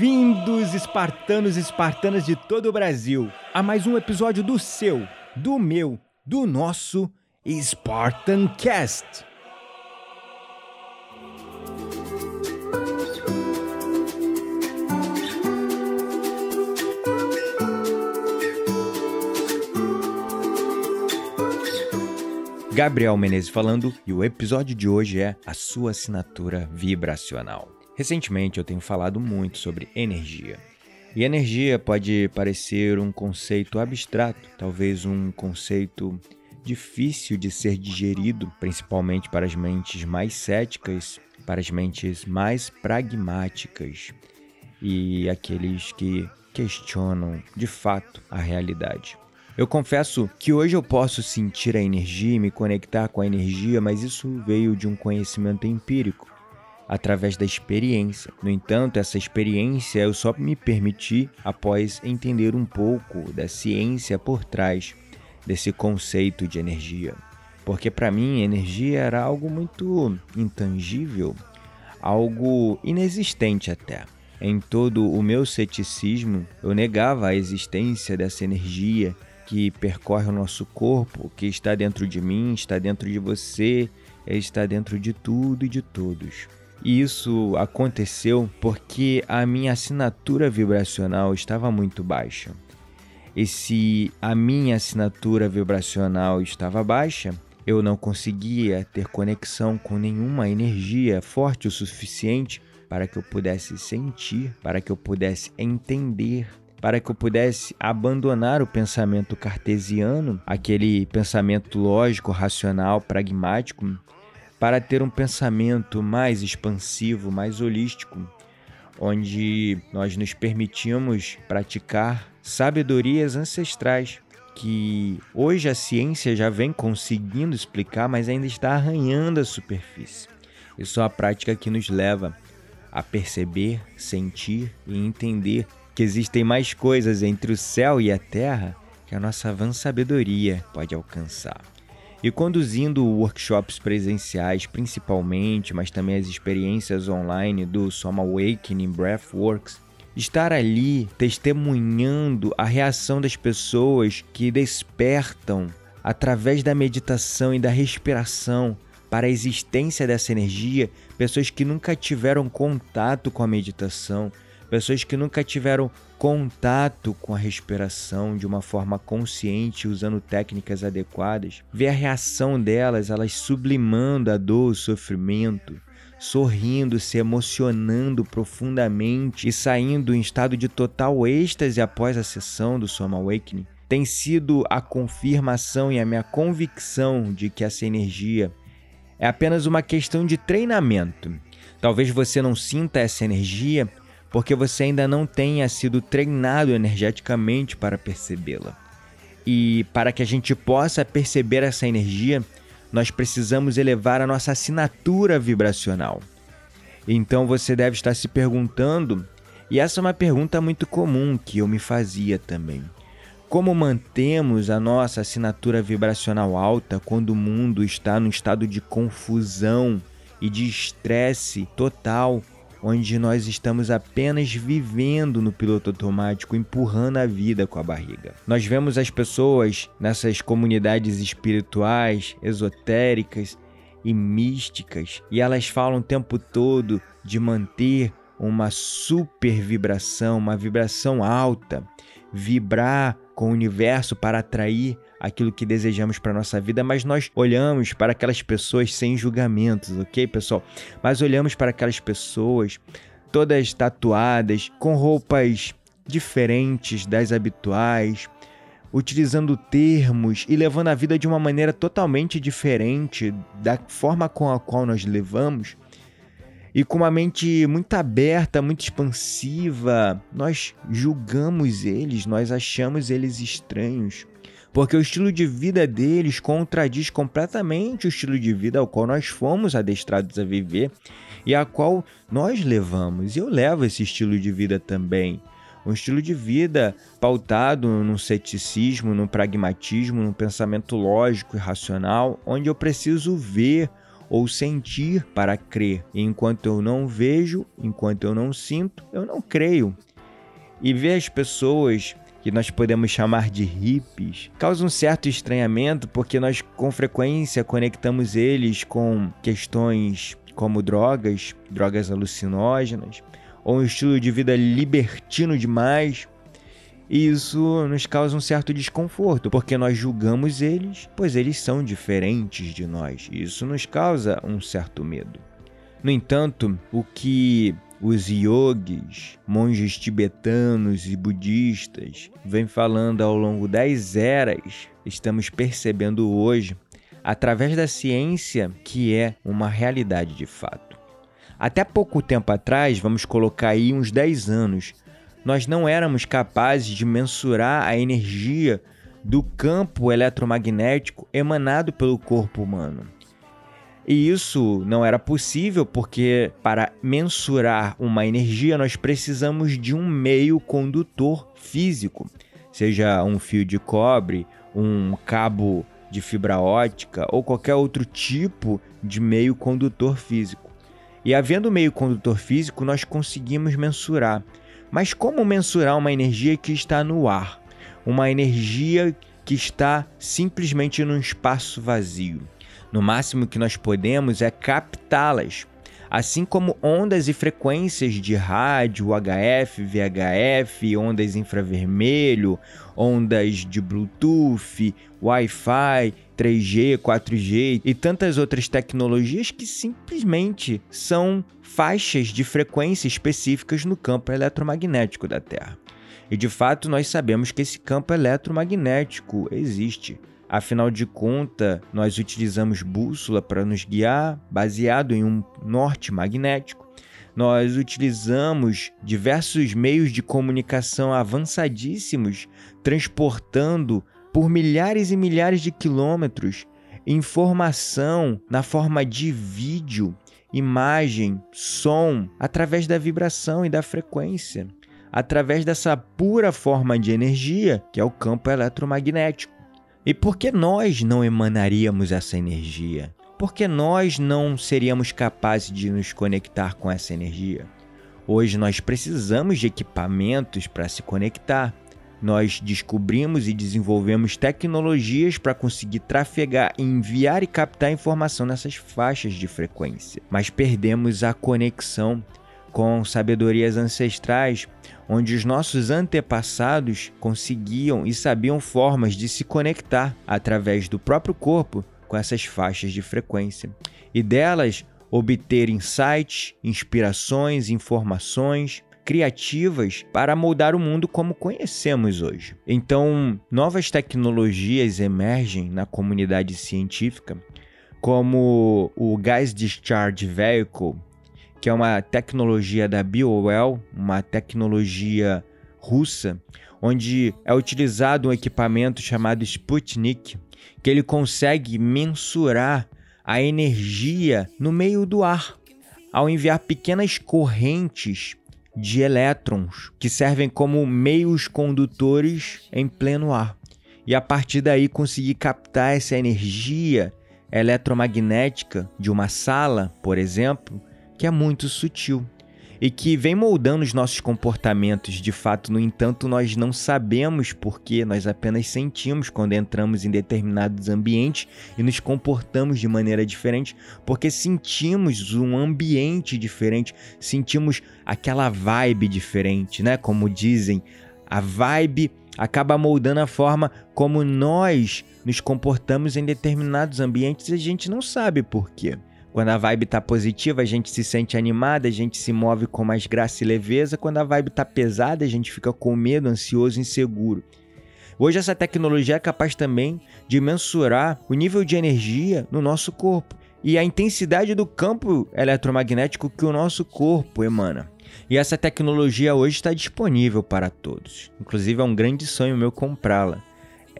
Bem-vindos, espartanos e espartanas de todo o Brasil, a mais um episódio do seu, do meu, do nosso Spartan Cast. Gabriel Menezes falando e o episódio de hoje é a sua assinatura vibracional. Recentemente eu tenho falado muito sobre energia. E energia pode parecer um conceito abstrato, talvez um conceito difícil de ser digerido, principalmente para as mentes mais céticas, para as mentes mais pragmáticas e aqueles que questionam de fato a realidade. Eu confesso que hoje eu posso sentir a energia e me conectar com a energia, mas isso veio de um conhecimento empírico, através da experiência. No entanto, essa experiência eu só me permiti após entender um pouco da ciência por trás desse conceito de energia. Porque para mim, energia era algo muito intangível, algo inexistente até. Em todo o meu ceticismo, eu negava a existência dessa energia que percorre o nosso corpo, que está dentro de mim, está dentro de você, está dentro de tudo e de todos. E isso aconteceu porque a minha assinatura vibracional estava muito baixa. E se a minha assinatura vibracional estava baixa, eu não conseguia ter conexão com nenhuma energia forte o suficiente para que eu pudesse sentir, para que eu pudesse entender para que eu pudesse abandonar o pensamento cartesiano, aquele pensamento lógico, racional, pragmático, para ter um pensamento mais expansivo, mais holístico, onde nós nos permitimos praticar sabedorias ancestrais que hoje a ciência já vem conseguindo explicar, mas ainda está arranhando a superfície. Isso é a prática que nos leva a perceber, sentir e entender que existem mais coisas entre o céu e a terra que a nossa vã sabedoria pode alcançar. E conduzindo workshops presenciais principalmente, mas também as experiências online do Soma Awakening Breathworks, estar ali testemunhando a reação das pessoas que despertam através da meditação e da respiração para a existência dessa energia, pessoas que nunca tiveram contato com a meditação, pessoas que nunca tiveram contato com a respiração de uma forma consciente, usando técnicas adequadas, ver a reação delas, elas sublimando a dor, o sofrimento, sorrindo, se emocionando profundamente e saindo em estado de total êxtase após a sessão do Soma Awakening, tem sido a confirmação e a minha convicção de que essa energia é apenas uma questão de treinamento. Talvez você não sinta essa energia porque você ainda não tenha sido treinado energeticamente para percebê-la. E para que a gente possa perceber essa energia, nós precisamos elevar a nossa assinatura vibracional. Então você deve estar se perguntando, e essa é uma pergunta muito comum que eu me fazia também. Como mantemos a nossa assinatura vibracional alta quando o mundo está num estado de confusão e de estresse total onde nós estamos apenas vivendo no piloto automático, empurrando a vida com a barriga. Nós vemos as pessoas nessas comunidades espirituais, esotéricas e místicas, e elas falam o tempo todo de manter uma super vibração, uma vibração alta, vibrar com o universo para atrair aquilo que desejamos para nossa vida, mas nós olhamos para aquelas pessoas sem julgamentos, ok, pessoal? Mas olhamos para aquelas pessoas todas tatuadas, com roupas diferentes das habituais, utilizando termos e levando a vida de uma maneira totalmente diferente da forma com a qual nós levamos, e com uma mente muito aberta, muito expansiva, nós julgamos eles, nós achamos eles estranhos, porque o estilo de vida deles contradiz completamente o estilo de vida ao qual nós fomos adestrados a viver e a qual nós levamos. E eu levo esse estilo de vida também. Um estilo de vida pautado no ceticismo, no pragmatismo, no pensamento lógico e racional, onde eu preciso ver ou sentir para crer. Enquanto eu não vejo, enquanto eu não sinto, eu não creio. E ver as pessoas que nós podemos chamar de hippies, causa um certo estranhamento porque nós com frequência conectamos eles com questões como drogas, drogas alucinógenas, ou um estilo de vida libertino demais. E isso nos causa um certo desconforto, porque nós julgamos eles, pois eles são diferentes de nós. Isso nos causa um certo medo. No entanto, o que os yogis, monges tibetanos e budistas vêm falando ao longo das eras, estamos percebendo hoje, através da ciência, que é uma realidade de fato. Até pouco tempo atrás, vamos colocar aí uns 10 anos, nós não éramos capazes de mensurar a energia do campo eletromagnético emanado pelo corpo humano. E isso não era possível porque, para mensurar uma energia, nós precisamos de um meio condutor físico, seja um fio de cobre, um cabo de fibra ótica ou qualquer outro tipo de meio condutor físico. E havendo meio condutor físico, nós conseguimos mensurar. Mas como mensurar uma energia que está no ar? Uma energia que está simplesmente num espaço vazio. No máximo que nós podemos é captá-las, assim como ondas e frequências de rádio, HF, VHF, ondas infravermelho, ondas de Bluetooth, Wi-Fi, 3G, 4G e tantas outras tecnologias que simplesmente são faixas de frequência específicas no campo eletromagnético da Terra. E de fato nós sabemos que esse campo eletromagnético existe. Afinal de contas, nós utilizamos bússola para nos guiar, baseado em um norte magnético. Nós utilizamos diversos meios de comunicação avançadíssimos, transportando por milhares e milhares de quilômetros informação na forma de vídeo, imagem, som, através da vibração e da frequência, através dessa pura forma de energia que é o campo eletromagnético. E por que nós não emanaríamos essa energia? Por que nós não seríamos capazes de nos conectar com essa energia? Hoje nós precisamos de equipamentos para se conectar. Nós descobrimos e desenvolvemos tecnologias para conseguir trafegar, enviar e captar informação nessas faixas de frequência, mas perdemos a conexão com sabedorias ancestrais, onde os nossos antepassados conseguiam e sabiam formas de se conectar através do próprio corpo com essas faixas de frequência. E delas obter insights, inspirações, informações criativas para moldar o mundo como conhecemos hoje. Então, novas tecnologias emergem na comunidade científica, como o Gas Discharge Vehicle, que é uma tecnologia da BioWell, uma tecnologia russa, onde é utilizado um equipamento chamado Sputnik, que ele consegue mensurar a energia no meio do ar, ao enviar pequenas correntes de elétrons que servem como meios condutores em pleno ar. E a partir daí conseguir captar essa energia eletromagnética de uma sala, por exemplo, que é muito sutil e que vem moldando os nossos comportamentos. De fato, no entanto, nós não sabemos porque nós apenas sentimos quando entramos em determinados ambientes e nos comportamos de maneira diferente, porque sentimos um ambiente diferente, sentimos aquela vibe diferente, né? Como dizem, a vibe acaba moldando a forma como nós nos comportamos em determinados ambientes e a gente não sabe por quê. Quando a vibe tá positiva, a gente se sente animada, a gente se move com mais graça e leveza. Quando a vibe tá pesada, a gente fica com medo, ansioso, inseguro. Hoje essa tecnologia é capaz também de mensurar o nível de energia no nosso corpo e a intensidade do campo eletromagnético que o nosso corpo emana. E essa tecnologia hoje está disponível para todos. Inclusive é um grande sonho meu comprá-la.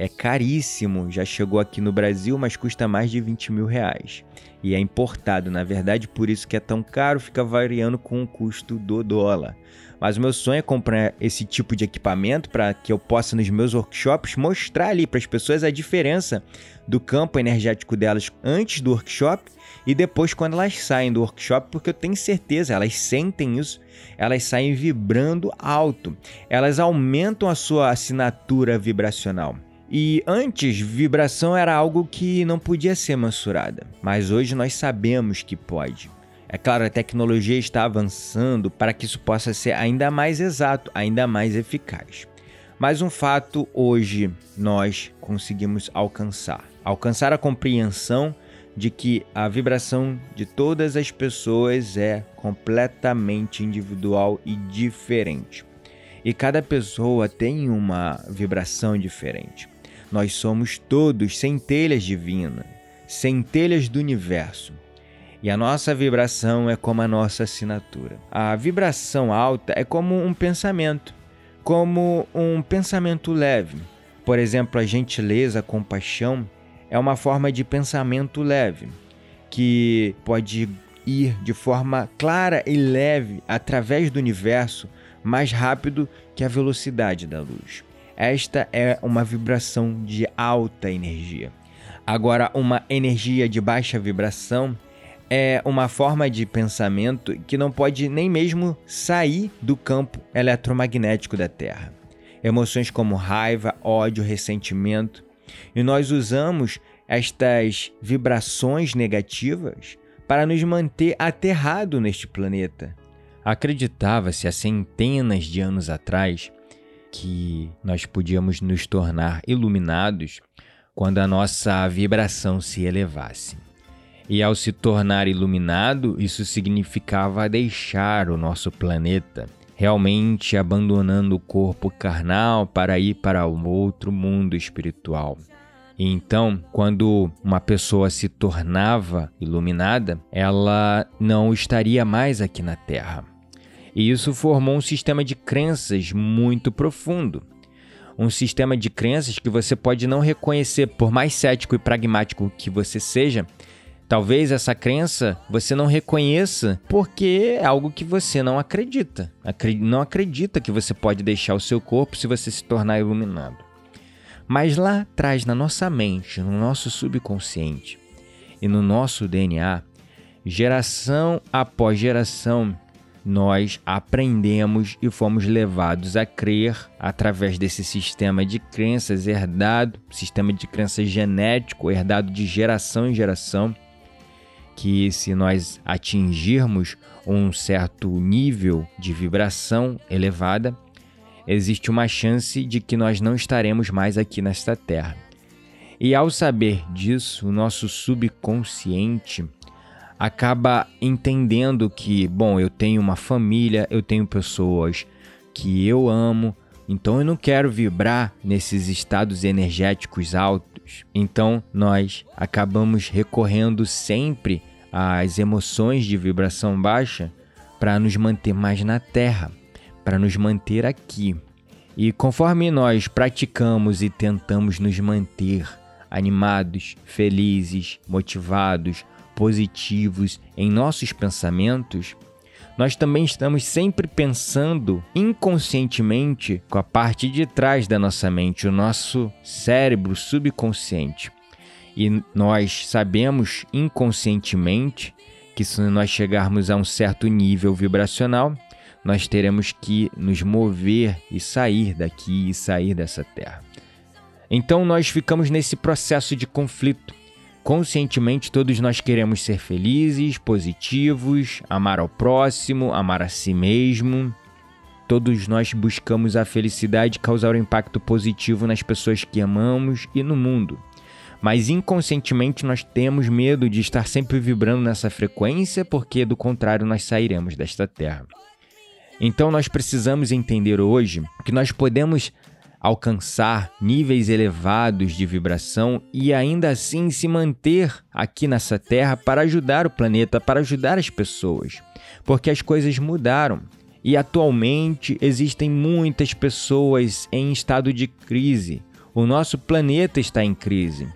É caríssimo, já chegou aqui no Brasil, mas custa mais de 20 mil reais. E é importado, na verdade, por isso que é tão caro, fica variando com o custo do dólar. Mas o meu sonho é comprar esse tipo de equipamento para que eu possa, nos meus workshops, mostrar ali para as pessoas a diferença do campo energético delas antes do workshop e depois quando elas saem do workshop, porque eu tenho certeza, elas sentem isso, elas saem vibrando alto, elas aumentam a sua assinatura vibracional. E antes, vibração era algo que não podia ser mensurada, mas hoje nós sabemos que pode. É claro, a tecnologia está avançando para que isso possa ser ainda mais exato, ainda mais eficaz. Mas um fato hoje nós conseguimos alcançar: alcançar a compreensão de que a vibração de todas as pessoas é completamente individual e diferente. E cada pessoa tem uma vibração diferente. Nós somos todos centelhas divinas, centelhas do universo. E a nossa vibração é como a nossa assinatura. A vibração alta é como um pensamento, como um pensamento leve. Por exemplo, a gentileza, a compaixão é uma forma de pensamento leve, que pode ir de forma clara e leve através do universo mais rápido que a velocidade da luz. Esta é uma vibração de alta energia. Agora, uma energia de baixa vibração é uma forma de pensamento que não pode nem mesmo sair do campo eletromagnético da Terra. Emoções como raiva, ódio, ressentimento. E nós usamos estas vibrações negativas para nos manter aterrado neste planeta. Acreditava-se há centenas de anos atrás que nós podíamos nos tornar iluminados quando a nossa vibração se elevasse. E ao se tornar iluminado, isso significava deixar o nosso planeta, realmente abandonando o corpo carnal para ir para um outro mundo espiritual. E então, quando uma pessoa se tornava iluminada, ela não estaria mais aqui na Terra. E isso formou um sistema de crenças muito profundo. Um sistema de crenças que você pode não reconhecer, por mais cético e pragmático que você seja, Talvez essa crença você não reconheça porque é algo que você não acredita. Não acredita que você pode deixar o seu corpo se você se tornar iluminado. Mas lá atrás, na nossa mente, no nosso subconsciente e no nosso DNA, geração após geração, nós aprendemos e fomos levados a crer através desse sistema de crenças herdado, sistema de crenças genético herdado de geração em geração que se nós atingirmos um certo nível de vibração elevada, existe uma chance de que nós não estaremos mais aqui nesta terra. E ao saber disso, o nosso subconsciente acaba entendendo que, bom, eu tenho uma família, eu tenho pessoas que eu amo, então eu não quero vibrar nesses estados energéticos altos. Então nós acabamos recorrendo sempre as emoções de vibração baixa para nos manter mais na Terra, para nos manter aqui. E conforme nós praticamos e tentamos nos manter animados, felizes, motivados, positivos em nossos pensamentos, nós também estamos sempre pensando inconscientemente com a parte de trás da nossa mente, o nosso cérebro subconsciente. E nós sabemos inconscientemente que se nós chegarmos a um certo nível vibracional, nós teremos que nos mover e sair daqui e sair dessa terra. Então nós ficamos nesse processo de conflito. Conscientemente, todos nós queremos ser felizes, positivos, amar ao próximo, amar a si mesmo. Todos nós buscamos a felicidade causar um impacto positivo nas pessoas que amamos e no mundo mas inconscientemente nós temos medo de estar sempre vibrando nessa frequência, porque do contrário nós sairemos desta terra. Então nós precisamos entender hoje que nós podemos alcançar níveis elevados de vibração e ainda assim se manter aqui nessa Terra para ajudar o planeta, para ajudar as pessoas. Porque as coisas mudaram e atualmente existem muitas pessoas em estado de crise. O nosso planeta está em crise.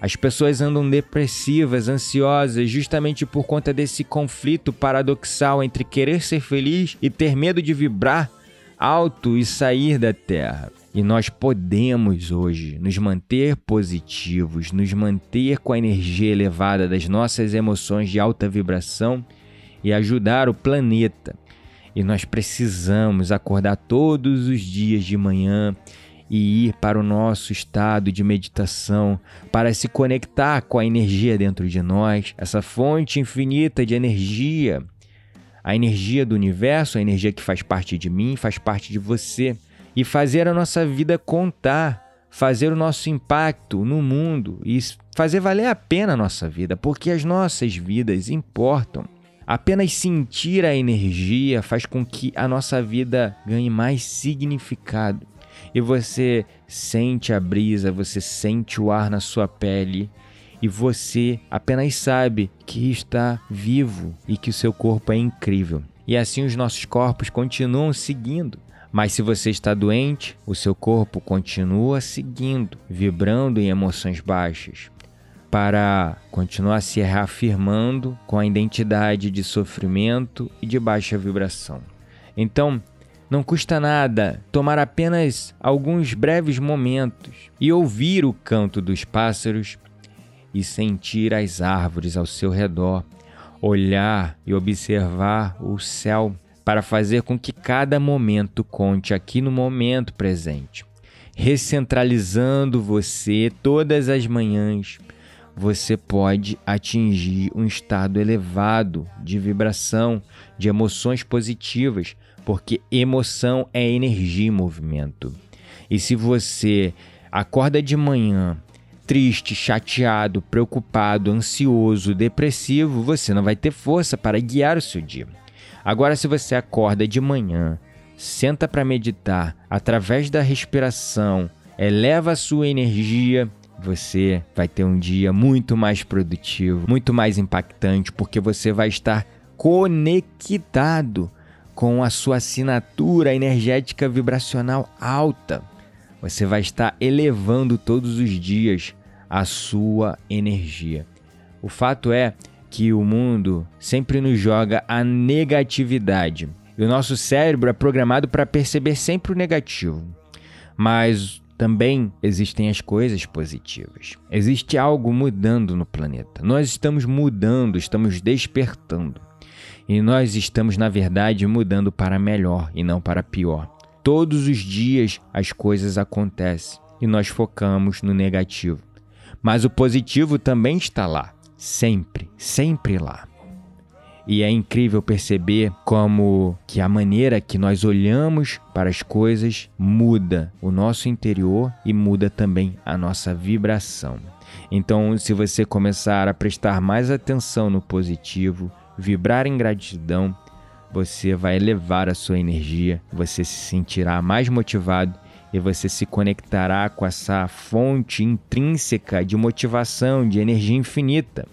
As pessoas andam depressivas, ansiosas, justamente por conta desse conflito paradoxal entre querer ser feliz e ter medo de vibrar alto e sair da Terra. E nós podemos hoje nos manter positivos, nos manter com a energia elevada das nossas emoções de alta vibração e ajudar o planeta. E nós precisamos acordar todos os dias de manhã e ir para o nosso estado de meditação, para se conectar com a energia dentro de nós, essa fonte infinita de energia, a energia do universo, a energia que faz parte de mim, faz parte de você e fazer a nossa vida contar, fazer o nosso impacto no mundo e fazer valer a pena a nossa vida, porque as nossas vidas importam. Apenas sentir a energia faz com que a nossa vida ganhe mais significado. E você sente a brisa, você sente o ar na sua pele e você apenas sabe que está vivo e que o seu corpo é incrível. E assim os nossos corpos continuam seguindo. Mas se você está doente, o seu corpo continua seguindo, vibrando em emoções baixas, para continuar se reafirmando com a identidade de sofrimento e de baixa vibração. Então, não custa nada tomar apenas alguns breves momentos e ouvir o canto dos pássaros e sentir as árvores ao seu redor, olhar e observar o céu para fazer com que cada momento conte aqui no momento presente. Recentralizando você todas as manhãs, você pode atingir um estado elevado de vibração, de emoções positivas, porque emoção é energia em movimento. E se você acorda de manhã triste, chateado, preocupado, ansioso, depressivo, você não vai ter força para guiar o seu dia. Agora, se você acorda de manhã, senta para meditar através da respiração, eleva a sua energia, você vai ter um dia muito mais produtivo, muito mais impactante, porque você vai estar conectado com a sua assinatura energética vibracional alta. Você vai estar elevando todos os dias a sua energia. O fato é que o mundo sempre nos joga a negatividade. E o nosso cérebro é programado para perceber sempre o negativo. Mas também existem as coisas positivas. Existe algo mudando no planeta. Nós estamos mudando, estamos despertando. E nós estamos, na verdade, mudando para melhor e não para pior. Todos os dias as coisas acontecem e nós focamos no negativo. Mas o positivo também está lá sempre, sempre lá. E é incrível perceber como que a maneira que nós olhamos para as coisas muda o nosso interior e muda também a nossa vibração. Então, se você começar a prestar mais atenção no positivo, vibrar em gratidão, você vai elevar a sua energia, você se sentirá mais motivado e você se conectará com essa fonte intrínseca de motivação, de energia infinita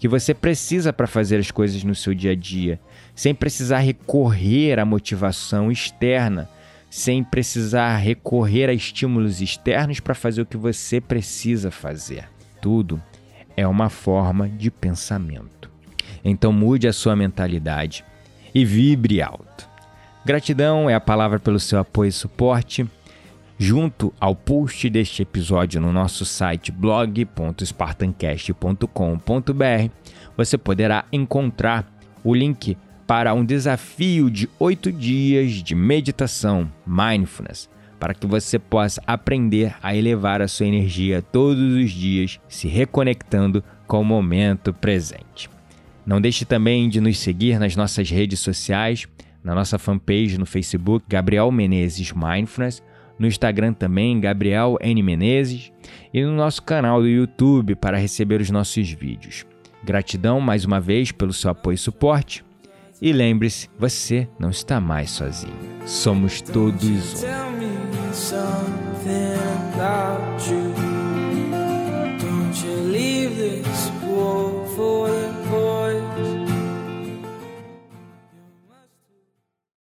que você precisa para fazer as coisas no seu dia a dia, sem precisar recorrer à motivação externa, sem precisar recorrer a estímulos externos para fazer o que você precisa fazer. Tudo é uma forma de pensamento. Então mude a sua mentalidade e vibre alto. Gratidão é a palavra pelo seu apoio e suporte. Junto ao post deste episódio no nosso site blog.spartancast.com.br, você poderá encontrar o link para um desafio de oito dias de meditação, mindfulness, para que você possa aprender a elevar a sua energia todos os dias, se reconectando com o momento presente. Não deixe também de nos seguir nas nossas redes sociais, na nossa fanpage no Facebook, Gabriel Menezes Mindfulness, no Instagram também, Gabriel N. Menezes, e no nosso canal do YouTube para receber os nossos vídeos. Gratidão mais uma vez pelo seu apoio e suporte. E lembre-se, você não está mais sozinho. Somos todos um.